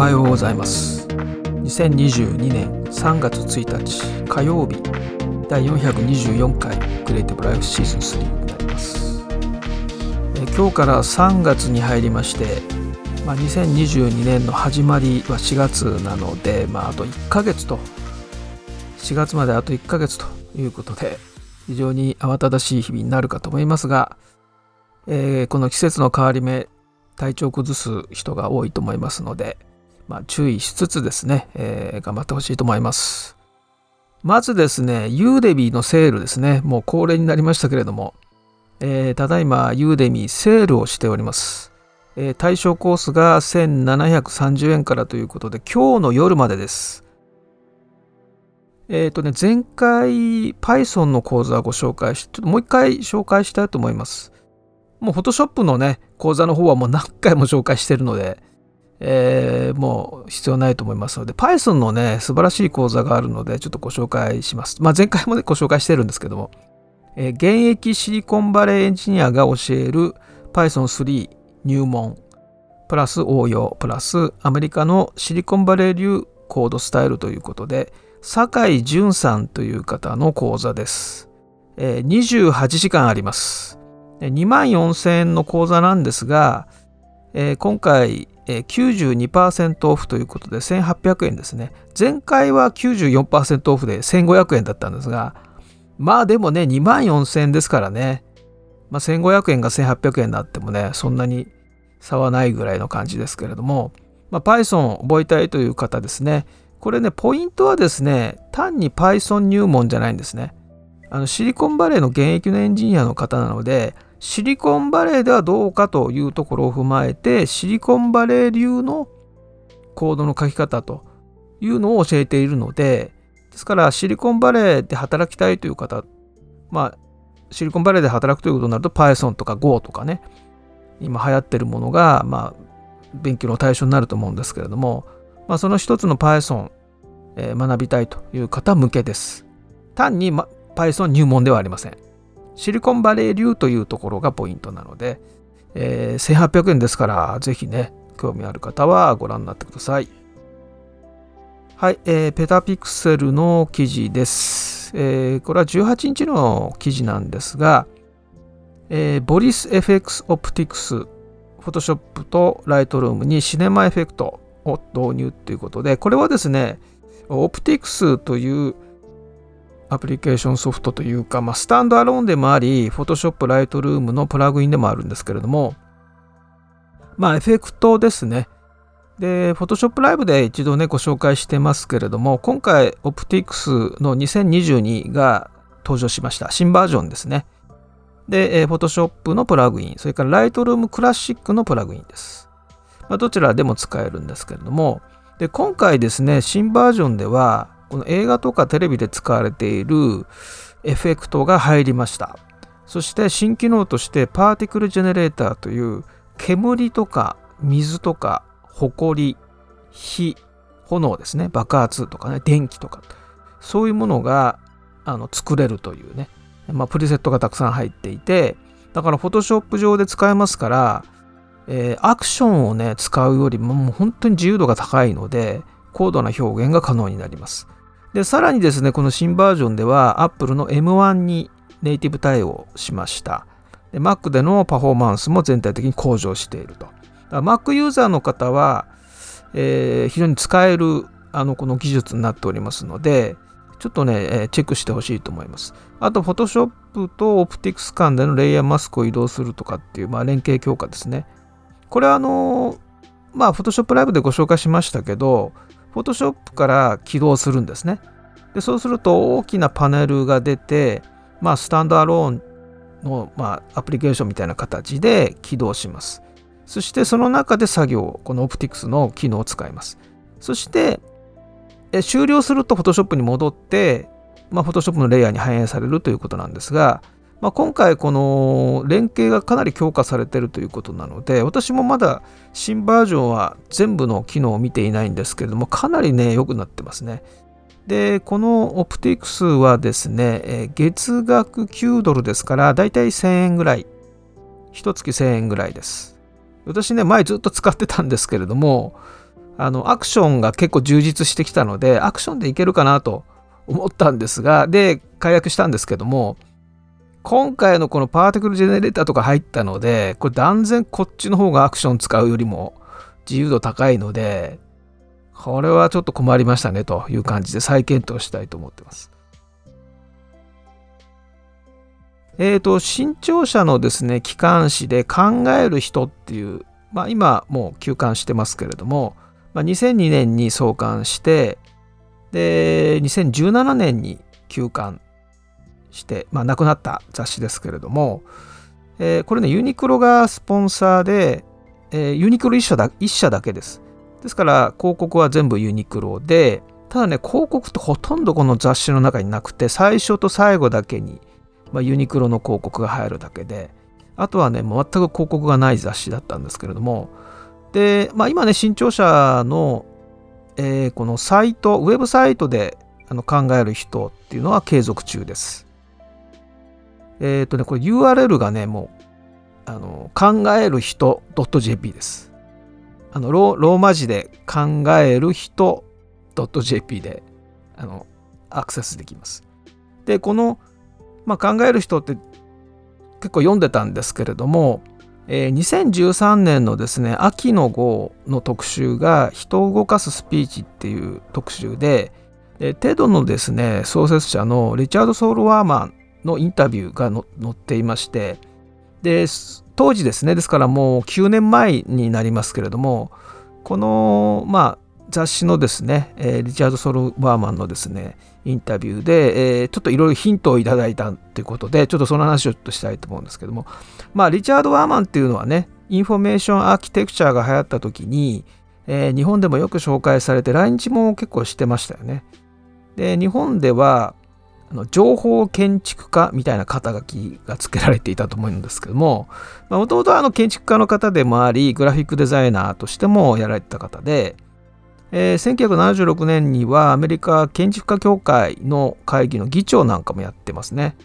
はようございます。2022年3月1日火曜日第424回クリエイティブライフシーズン3になります。え今日から3月に入りまして、まあ、2022年の始まりは4月なので、まあ、あと1ヶ月と4月まであと1ヶ月ということで非常に慌ただしい日々になるかと思いますが、えー、この季節の変わり目体調を崩す人が多いと思いますので、まあ、注意しつつですね、えー、頑張ってほしいと思います。まずですね、ユーデミーのセールですね、もう恒例になりましたけれども、えー、ただいまユーデミーセールをしております。えー、対象コースが1730円からということで、今日の夜までです。えっ、とね、前回 Python の講座をご紹介して、ちょっともう一回紹介したいと思います。もう Photoshop のね、講座の方はもう何回も紹介してるので、えー、もう必要ないと思いますので、Python のね、素晴らしい講座があるので、ちょっとご紹介します。まあ、前回もね、ご紹介してるんですけども、えー、現役シリコンバレーエンジニアが教える Python3 入門、プラス応用、プラスアメリカのシリコンバレー流コードスタイルということで、酒井淳さんという方の講座です。えー、28時間あります。2万4000円の講座なんですが、えー、今回、92%オフということで1800円ですね。前回は94%オフで1500円だったんですが、まあでもね、2万4000円ですからね、まあ、1500円が1800円になってもね、そんなに差はないぐらいの感じですけれども、まあ、Python を覚えたいという方ですね、これね、ポイントはですね、単に Python 入門じゃないんですね。あのシリコンバレーの現役のエンジニアの方なので、シリコンバレーではどうかというところを踏まえて、シリコンバレー流のコードの書き方というのを教えているので、ですからシリコンバレーで働きたいという方、まあ、シリコンバレーで働くということになると Python とか Go とかね、今流行ってるものが、まあ、勉強の対象になると思うんですけれども、まあ、その一つの Python、えー、学びたいという方向けです。単に、ま、Python 入門ではありません。シリコンバレー流というところがポイントなので、えー、1800円ですから、ぜひね、興味ある方はご覧になってください。はい、えー、ペタピクセルの記事です。えー、これは18日の記事なんですが、えー、ボリス FX オプティクス、フォトショップとライトルームにシネマエフェクトを導入ということで、これはですね、オプティクスというアプリケーションソフトというか、まあ、スタンドアローンでもあり、Photoshop Lightroom のプラグインでもあるんですけれども、まあ、エフェクトですね。で、Photoshop Live で一度ね、ご紹介してますけれども、今回、Optics の2022が登場しました。新バージョンですね。で、Photoshop のプラグイン、それから Lightroom Classic のプラグインです。まあ、どちらでも使えるんですけれども、で今回ですね、新バージョンでは、この映画とかテレビで使われているエフェクトが入りました。そして新機能としてパーティクルジェネレーターという煙とか水とか埃、火、炎ですね、爆発とかね、電気とか、そういうものがあの作れるというね、まあ、プリセットがたくさん入っていて、だから Photoshop 上で使えますから、えー、アクションをね、使うよりももう本当に自由度が高いので、高度な表現が可能になります。で、さらにですね、この新バージョンでは Apple の M1 にネイティブ対応しました。で Mac でのパフォーマンスも全体的に向上していると。Mac ユーザーの方は、えー、非常に使えるあのこの技術になっておりますので、ちょっとね、チェックしてほしいと思います。あと、Photoshop と Optics 間でのレイヤーマスクを移動するとかっていう、まあ、連携強化ですね。これはあの、まあ、Photoshop Live でご紹介しましたけど、Photoshop から起動するんですね。でそうすると大きなパネルが出て、まあ、スタンドアローンの、まあ、アプリケーションみたいな形で起動します。そしてその中で作業、この Optics の機能を使います。そしてえ終了すると Photoshop に戻って、まあ、Photoshop のレイヤーに反映されるということなんですが、まあ、今回この連携がかなり強化されてるということなので私もまだ新バージョンは全部の機能を見ていないんですけれどもかなりね良くなってますね。でこのオプティクスはですね月額9ドルですからだいたい1000円ぐらい。1月1000円ぐらいです。私ね前ずっと使ってたんですけれどもあのアクションが結構充実してきたのでアクションでいけるかなと思ったんですがで解約したんですけども今回のこのパーティクルジェネレーターとか入ったのでこれ断然こっちの方がアクション使うよりも自由度高いのでこれはちょっと困りましたねという感じで再検討したいと思ってます。えっ、ー、と、新潮社のですね、機関誌で考える人っていう、まあ今もう休刊してますけれども、まあ、2002年に創刊して、で、2017年に休刊して、まあ亡くなった雑誌ですけれども、えー、これね、ユニクロがスポンサーで、えー、ユニクロ一社だ一社だけです。ですから広告は全部ユニクロで、ただね、広告ってほとんどこの雑誌の中になくて、最初と最後だけにまあ、ユニクロの広告が入るだけで、あとはね、全く広告がない雑誌だったんですけれども、で、まあ、今ね、新潮社の、えー、このサイト、ウェブサイトであの考える人っていうのは継続中です。えっ、ー、とね、これ URL がね、もう、あの考える人 .jp です。あのローマ字で考える人 .jp であのアクセスできます。で、このまあ、考える人って結構読んでたんですけれども、えー、2013年のですね秋の号の特集が「人を動かすスピーチ」っていう特集で、えー、テドのですね創設者のリチャード・ソウル・ワーマンのインタビューが載っていましてで当時ですねですからもう9年前になりますけれどもこのまあ雑誌のですね、えー、リチャード・ソール・ワーマンのですねインタビューで、えー、ちょっといろいろヒントをいただいたということでちょっとその話をちょっとしたいと思うんですけどもまあリチャード・ワーマンっていうのはね information architecture が流行った時に、えー、日本でもよく紹介されて来日も結構してましたよね。で日本ではあの情報建築家みたいな肩書きが付けられていたと思うんですけどももともと建築家の方でもありグラフィックデザイナーとしてもやられてた方でえー、1976年にはアメリカ建築家協会の会議の議長なんかもやってますね。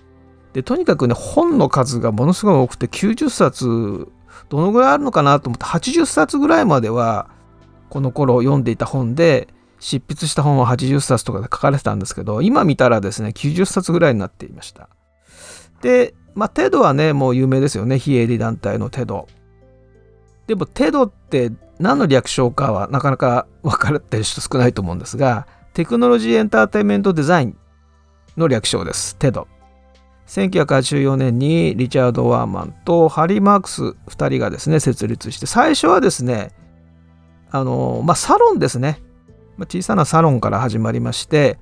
でとにかくね本の数がものすごい多くて90冊どのぐらいあるのかなと思って80冊ぐらいまではこの頃読んでいた本で執筆した本は80冊とかで書かれてたんですけど今見たらですね90冊ぐらいになっていました。でまあテドはねもう有名ですよね非営利団体のテド。でもテドって何の略称かはなかなか分かってる人少ないと思うんですが、テクノロジーエンターテインメントデザインの略称です。テド。1984年にリチャード・ワーマンとハリー・マークス2人がですね、設立して、最初はですね、あの、まあ、サロンですね。小さなサロンから始まりまして、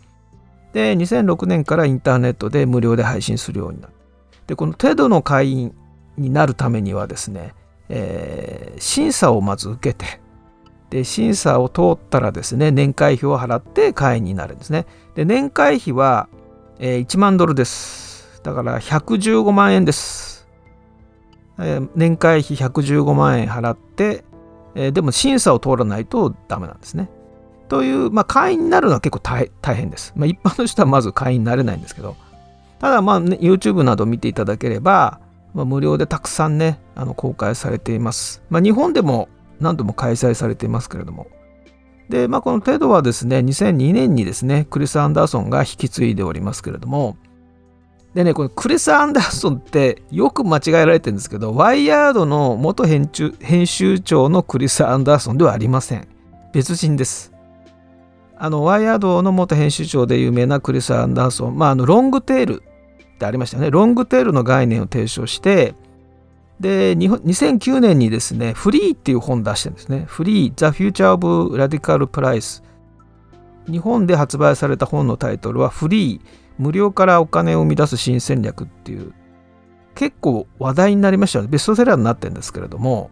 で、2006年からインターネットで無料で配信するようになった。で、このテドの会員になるためにはですね、えー、審査をまず受けてで審査を通ったらですね年会費を払って会員になるんですね。で年会費は、えー、1万ドルです。だから115万円です、えー、年会費115万円払って、えー、でも審査を通らないとダメなんですね。という、まあ、会員になるのは結構大変です、まあ、一般の人はまず会員になれないんですけどただまあ、ね、YouTube など見ていただければまあ、無料でたくさんね、あの公開されています。まあ、日本でも何度も開催されていますけれども。で、まあ、このテドはですね、2002年にですね、クリス・アンダーソンが引き継いでおりますけれども、でね、このクリス・アンダーソンってよく間違えられてるんですけど、ワイヤードの元編編集長のクリス・アンダーソンではありません。別人です。あの、ワイヤードの元編集長で有名なクリス・アンダーソン、まあ、あのロングテールってありましたよね。ロングテールの概念を提唱して、で、2009年にですね、フリーっていう本出してるんですね。フリー、The Future of Radical Price。日本で発売された本のタイトルは、フリー、無料からお金を生み出す新戦略っていう、結構話題になりましたよね。ベストセラーになってるんですけれども、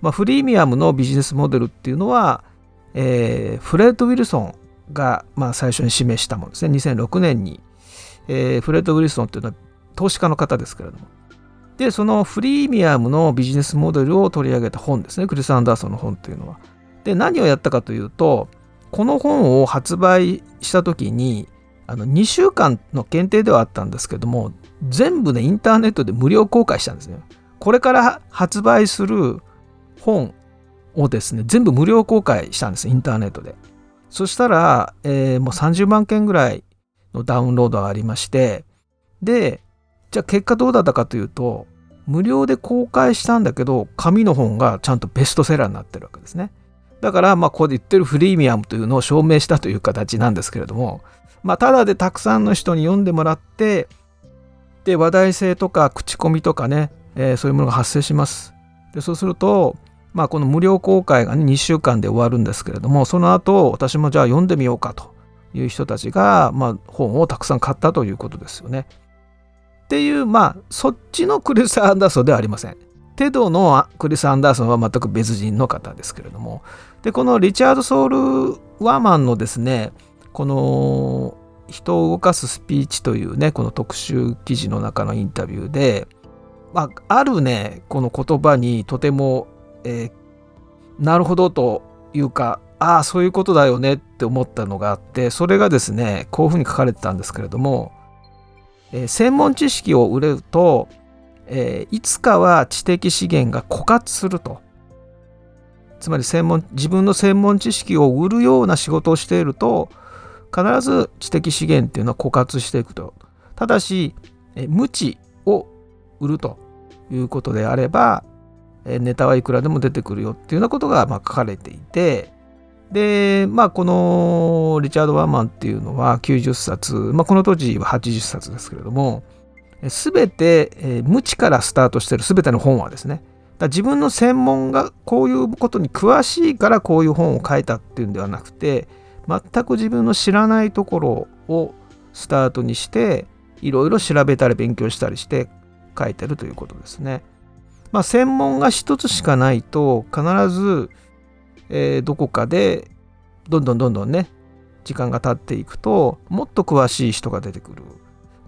まあ、フリーミアムのビジネスモデルっていうのは、えー、フレッド・ウィルソンが、まあ、最初に示したものですね。2006年にえー、フレッド・ウィルソンというのは投資家の方ですけれども。で、そのフリーミアムのビジネスモデルを取り上げた本ですね、クリス・アンダーソンの本というのは。で、何をやったかというと、この本を発売した時に、あの2週間の限定ではあったんですけども、全部ね、インターネットで無料公開したんですね。これから発売する本をですね全部無料公開したんですインターネットでそしたら、えー、もう30万件ぐらいのダウンロードがありましてでじゃあ結果どうだったかというと無料で公開したんだけど紙の本がちゃんとベストセラーになってるわけですね。だからまあここで言ってるフリーミアムというのを証明したという形なんですけれどもまあただでたくさんの人に読んでもらってで話題性とか口コミとかね、えー、そういうものが発生します。でそうするとまあ、この無料公開がね2週間で終わるんですけれどもその後私もじゃあ読んでみようかという人たちが、まあ、本をたくさん買ったということですよね。っていうまあそっちのクリス・アンダーソンではありません。テドのクリス・アンダーソンは全く別人の方ですけれどもでこのリチャード・ソウル・ワーマンのですねこの人を動かすスピーチというねこの特集記事の中のインタビューで、まあ、あるねこの言葉にとてもえー、なるほどというかああそういうことだよねって思ったのがあってそれがですねこういうふうに書かれてたんですけれども、えー、専門知識を売れると、えー、いつかは知的資源が枯渇すると。つまり専門自分の専門知識を売るような仕事をしていると必ず知的資源っていうのは枯渇していくと。ただし、え無知を売るということであればネタはいくらでも出てくるよっていうようなことがま書かれていてでまあこのリチャード・ワーマンっていうのは90冊、まあ、この当時は80冊ですけれども全て、え無知からスタートしてる全ての本はですねだ自分の専門がこういうことに詳しいからこういう本を書いたっていうんではなくて全く自分の知らないところをスタートにしていろいろ調べたり勉強したりして書いてるということですね。まあ、専門が一つしかないと必ず、えー、どこかでどんどんどんどんね時間が経っていくともっと詳しい人が出てくる。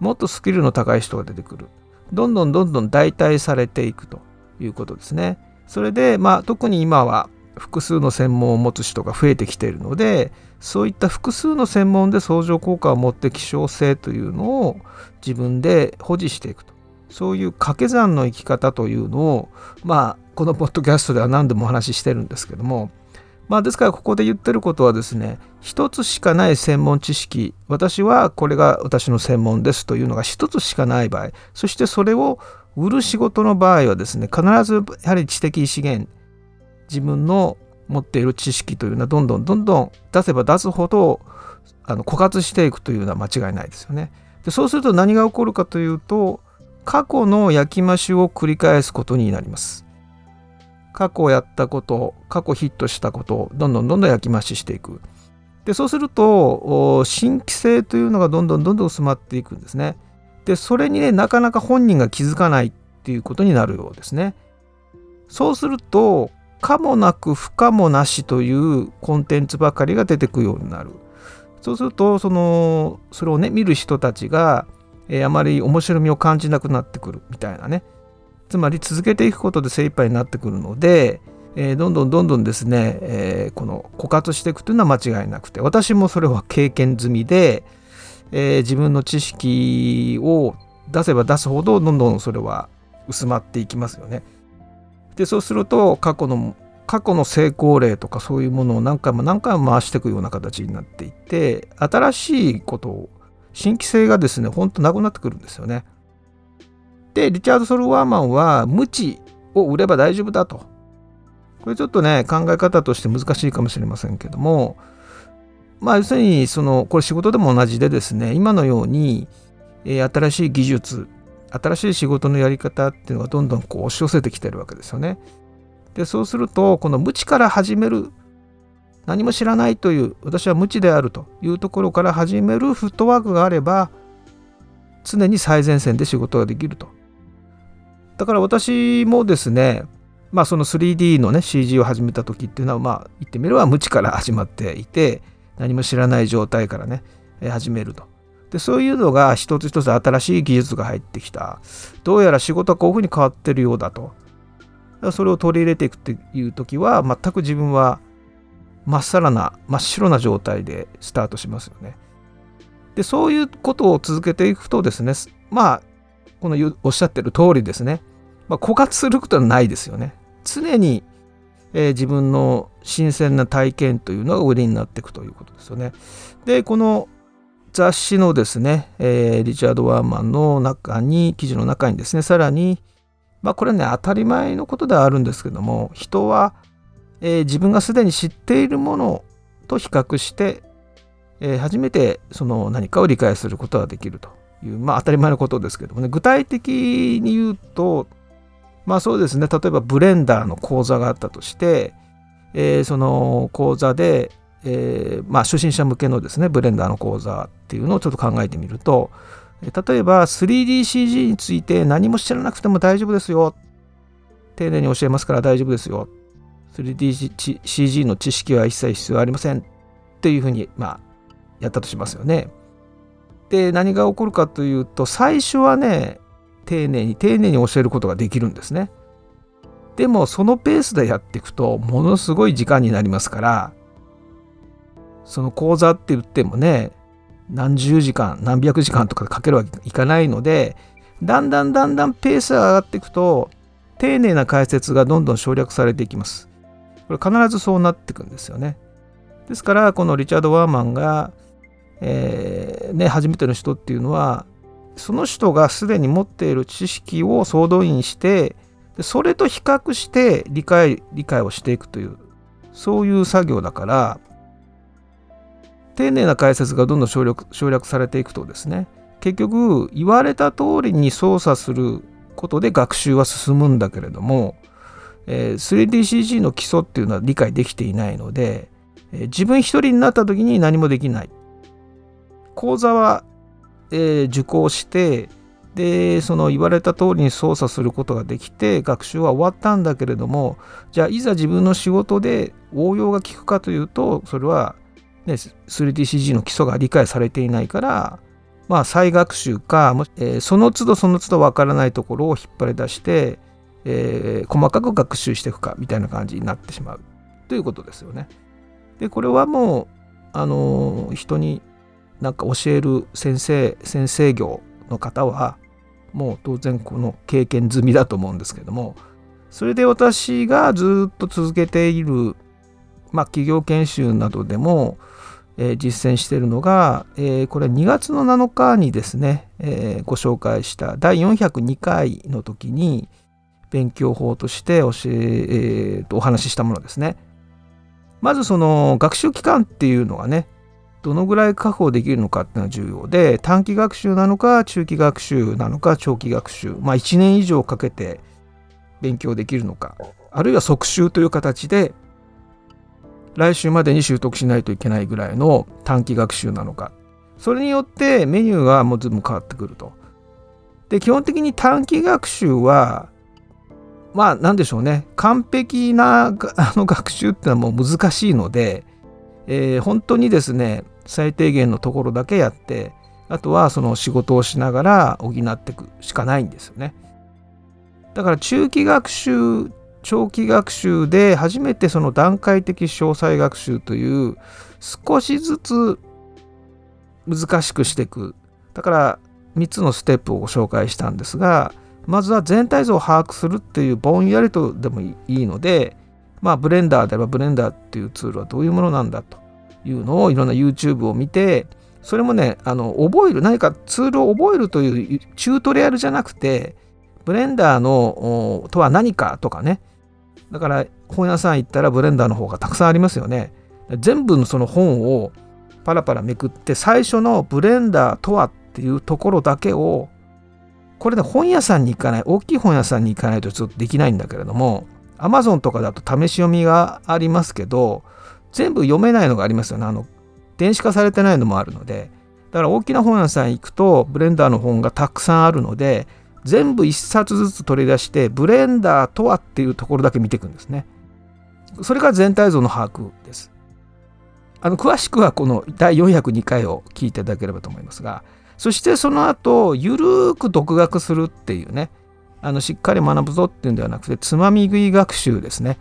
もっとスキルの高い人が出てくる。どんどんどんどん代替されていくということですね。それで、まあ、特に今は複数の専門を持つ人が増えてきているのでそういった複数の専門で相乗効果を持って希少性というのを自分で保持していくと。そういう掛け算の生き方というのをまあこのポッドキャストでは何度もお話ししてるんですけどもまあですからここで言ってることはですね一つしかない専門知識私はこれが私の専門ですというのが一つしかない場合そしてそれを売る仕事の場合はですね必ずやはり知的資源自分の持っている知識というのはどんどんどんどん出せば出すほどあの枯渇していくというのは間違いないですよね。でそうすると何が起こるかというと過去の焼き増しを繰り返すことになります。過去やったこと、過去ヒットしたことをどんどんどんどん焼き増ししていく。で、そうすると、新規性というのがどんどんどんどん薄まっていくんですね。で、それにね、なかなか本人が気づかないっていうことになるようですね。そうすると、可もなく不可もなしというコンテンツばかりが出てくるようになる。そうすると、その、それをね、見る人たちが、えー、あまり面白みを感じなくなってくるみたいなねつまり続けていくことで精一杯になってくるので、えー、どんどんどんどんですね、えー、この枯渇していくというのは間違いなくて私もそれは経験済みで、えー、自分の知識を出せば出すほどどんどんそれは薄まっていきますよね。でそうすると過去の過去の成功例とかそういうものを何回も何回も回していくような形になっていって新しいことを新規性がですね、ほんとなくなってくるんですよね。で、リチャード・ソルワーマンは無知を売れば大丈夫だと。これちょっとね、考え方として難しいかもしれませんけども、まあ要するに、その、これ仕事でも同じでですね、今のように、えー、新しい技術、新しい仕事のやり方っていうのがどんどんこう押し寄せてきてるわけですよね。で、そうすると、この無知から始める何も知らないという私は無知であるというところから始めるフットワークがあれば常に最前線で仕事ができると。だから私もですねまあその 3D のね CG を始めた時っていうのはまあ言ってみれば無知から始まっていて何も知らない状態からね始めると。でそういうのが一つ一つ新しい技術が入ってきた。どうやら仕事はこういうふうに変わってるようだと。それを取り入れていくっていう時は全く自分はまっさらな真っ白な状態でスタートしますよね。でそういうことを続けていくとですねまあこのおっしゃってる通りですね、まあ、枯渇することはないですよね。常にえー、自分の新鮮な体験というのが売りになっていくということですよね。でこの雑誌のですね、えー、リチャード・ワーマンの中に記事の中にですねさらにまあこれはね当たり前のことではあるんですけども人は、えー、自分がすでに知っているものと比較して、えー、初めてその何かを理解することができるという、まあ、当たり前のことですけどもね。具体的に言うとまあそうですね。例えばブレンダーの講座があったとして、えー、その講座で、えー、まあ初心者向けのですねブレンダーの講座っていうのをちょっと考えてみると例えば 3DCG について何も知らなくても大丈夫ですよ。丁寧に教えますから大丈夫ですよ。3DCG の知識は一切必要ありませんっていうふうにまあやったとしますよね。で何が起こるかというと最初はね丁寧に丁寧に教えることができるんですね。でもそのペースでやっていくとものすごい時間になりますからその講座って言ってもね何十時間何百時間とかかけるわけいかないのでだんだんだんだんペースが上がっていくと丁寧な解説がどんどん省略されていきます。これ必ずそうなっていくんですよね。ですからこのリチャード・ワーマンが、えー、ね、初めての人っていうのはその人がすでに持っている知識を総動員してそれと比較して理解理解をしていくというそういう作業だから丁寧な解説がどんどん省略省略されていくとですね結局言われた通りに操作することで学習は進むんだけれども、え、3DCG の基礎っていうのは理解できていないので、え、自分一人になった時に何もできない。講座はえ、受講してでその言われた通りに操作することができて学習は終わったんだけれどもじゃあいざ自分の仕事で応用が効くかというとそれは、ね、3DCG の基礎が理解されていないからまあ再学習か、えー、その都度その都度わからないところを引っ張り出して、えー、細かく学習していくかみたいな感じになってしまうということですよね。でこれはもうあの人になんか教える先生先生業の方はもう当然この経験済みだと思うんですけどもそれで私がずっと続けている、まあ、企業研修などでも、えー、実践しているのが、えー、これ2月の7日にですね、えー、ご紹介した第402回の時に勉強法として教ええー、とお話ししたものですね。まずその学習期間っていうのがねどのぐらい確保できるのかっていうのは重要で短期学習なのか中期学習なのか長期学習まあ1年以上かけて勉強できるのかあるいは即習という形で来週までに習得しないといけないぐらいの短期学習なのかそれによってメニューがもうずいぶん変わってくると。で基本的に短期学習はまあ何でしょうね完璧なあの学習っていうのはもう難しいので、えー、本当にですね最低限のところだけやってあとはその仕事をしながら補っていくしかないんですよね。だから中期学習長期学習で初めてその段階的詳細学習という少しずつ難しくしていくだから3つのステップをご紹介したんですがまずは全体像を把握するっていうぼんやりとでもいいのでまあブレンダーであればブレンダーっていうツールはどういうものなんだというのをいろんな YouTube を見てそれもねあの覚える何かツールを覚えるというチュートリアルじゃなくてブレンダーのとは何かとかね。だから本屋さん行ったらブレンダーの本がたくさんありますよね。全部のその本をパラパラめくって最初のブレンダーとはっていうところだけをこれね本屋さんに行かない大きい本屋さんに行かないとちょっとできないんだけれども Amazon とかだと試し読みがありますけど全部読めないのがありますよね。あの電子化されてないのもあるので。だから大きな本屋さん行くとブレンダーの本がたくさんあるので全部1冊ずつ取り出してブレンダーとはっていうところだけ見ていくんですね。それが全体像の把握です。あの詳しくはこの第402回を聞いていただければと思いますがそしてその後ゆるーく独学するっていうね。あのしっかり学ぶぞっていうんではなくてつまみ食い学習ですね。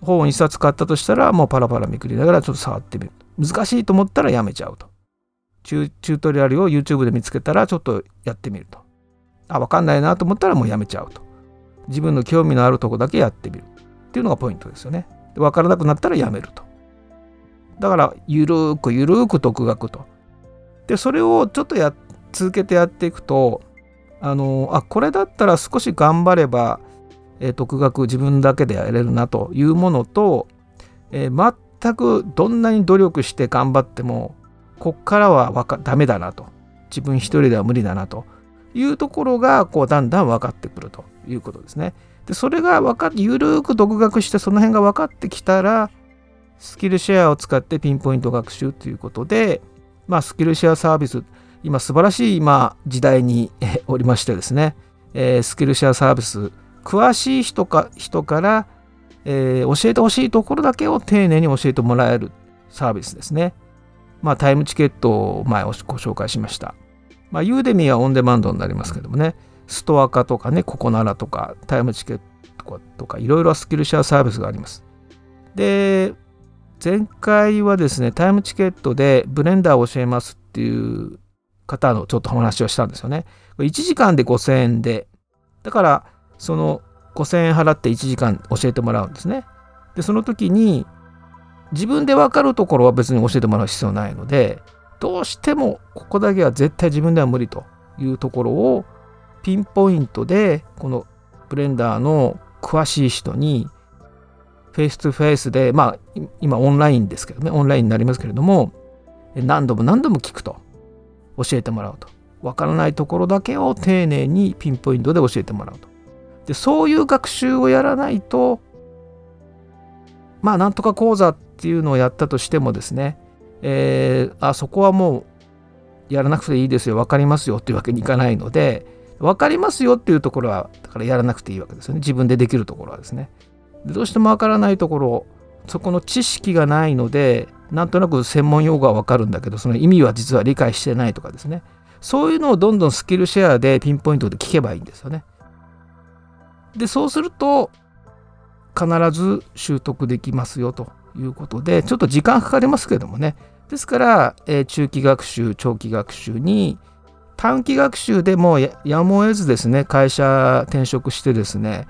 本を1冊買ったとしたらもうパラパラめくりながらちょっと触ってみる。難しいと思ったらやめちゃうと。チュートリアルを YouTube で見つけたらちょっとやってみると。あ分かんないなと思ったらもうやめちゃうと。自分の興味のあるとこだけやってみる。っていうのがポイントですよね。分からなくなったらやめると。だからゆるーくゆるーく独学と。でそれをちょっとや続けてやっていくとあのあこれだったら少し頑張れば、えー、独学自分だけでやれるなというものと、えー、全くどんなに努力して頑張ってもこっからはわかダメだなと自分一人では無理だなというところがこうだんだん分かってくるということですね。でそれが分かってゆるーく独学してその辺が分かってきたらスキルシェアを使ってピンポイント学習ということで、まあ、スキルシェアサービス今素晴らしい今時代におりましてですね、えー、スキルシェアサービス詳しい人か人から、えー、教えてほしいところだけを丁寧に教えてもらえるサービスですね。まあ、タイムチケットを前をご紹介しました。まあ、ユーデミはオンデマンドになりますけどもね、ストア化とかね、ココナラとか、タイムチケットとか、いろいろスキルシェアサービスがあります。で、前回はですね、タイムチケットでブレンダーを教えますっていう方のちょっとお話をしたんですよね。1時間で5000円で、だからその5000円払って1時間教えてもらうんですね。で、その時に自分で分かるところは別に教えてもらう必要ないので、どうしてもここだけは絶対自分では無理というところをピンポイントでこのブレンダーの詳しい人にフェイス2フェイスでまあ今オンラインですけどねオンラインになりますけれども何度も何度も聞くと教えてもらうと。わからないところだけを丁寧にピンポイントで教えてもらうと。でそういう学習をやらないとまあなんとか講座っていうのをやったとしてもですねえー、あそこはもうやらなくていいですよ分かりますよっていうわけにいかないので分かりますよっていうところはだからやらなくていいわけですよね。自分でできるところはですね。どうしても分からないところそこの知識がないのでなんとなく専門用語は分かるんだけどその意味は実は理解してないとかですね。そういうのをどんどんスキルシェアでピンポイントで聞けばいいんですよね。でそうすると必ず習得できますよということでちょっと時間かかりますけどもね。ですから、えー、中期学習、長期学習に短期学習でもやむを得ずですね、会社転職してですね、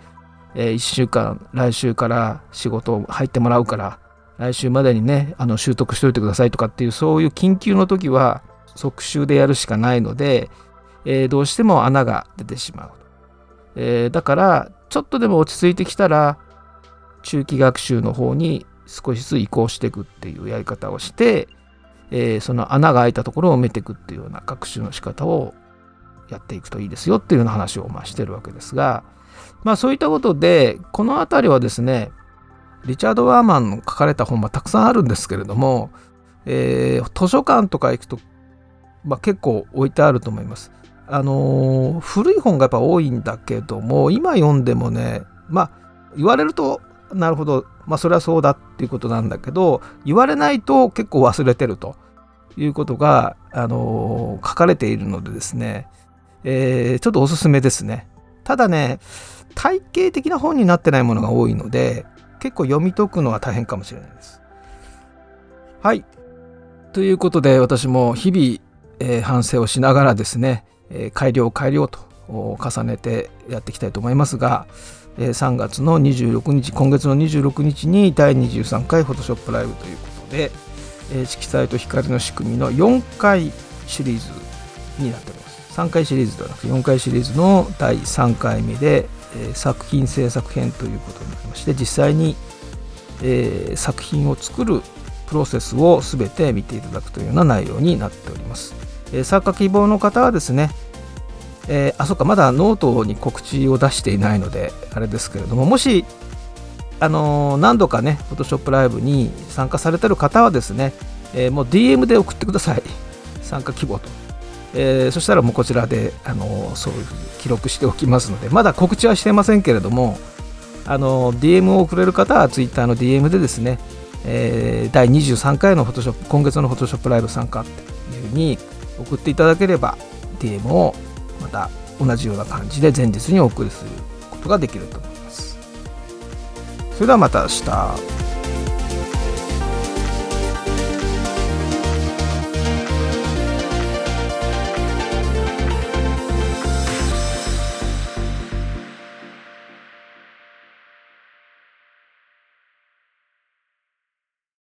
えー、1週間、来週から仕事入ってもらうから、来週までにね、あの習得しておいてくださいとかっていう、そういう緊急の時は即習でやるしかないので、えー、どうしても穴が出てしまう。えー、だから、ちょっとでも落ち着いてきたら、中期学習の方に少しずつ移行していくっていうやり方をして、えー、その穴が開いたところを埋めていくっていうような学習の仕方をやっていくといいですよっていうような話をまあしてるわけですが、まあそういったことで、この辺りはですね、リチャード・ワーマンの書かれた本はたくさんあるんですけれども、えー、図書館とか行くと、まあ、結構置いてあると思います。あのー、古い本がやっぱ多いんだけども、今読んでもね、まあ言われるとなるほど、まあそれはそうだっていうことなんだけど、言われないと結構忘れてるということが、あのー、書かれているのでですね、えー、ちょっとおすすめですね。ただね、体系的な本になってないものが多いので、結構読み解くのは大変かもしれないです。はい。ということで、私も日々、えー、反省をしながらですね、えー、改良改良と重ねてやっていきたいと思いますがえ、3月の26日今月の26日に第23回フォトショップライブということで、え色彩と光の仕組みの4回シリーズになっております3回シリーズではなく4回シリーズの第3回目で、作品制作編ということになりまして実際にえ、作品を作るプロセスを全て見ていただくというような内容になっております、え参加希望の方はですねえー、あそっかまだノートに告知を出していないのであれですけれどももしあの、何度かね Photoshop ライブに参加されてる方はですね、え、もう DM で送ってください。参加希望と、えー、そしたらもうこちらで、あのそういうふうに記録しておきますのでまだ告知はしてませんけれどもあの DM を送れる方は Twitter の DM でですね、え第23回の Photoshop 今月の Photoshop ライブ参加っていうふうに送っていただければ DM をまた同じような感じで前日にお送りすることができると思います。それではまた明日。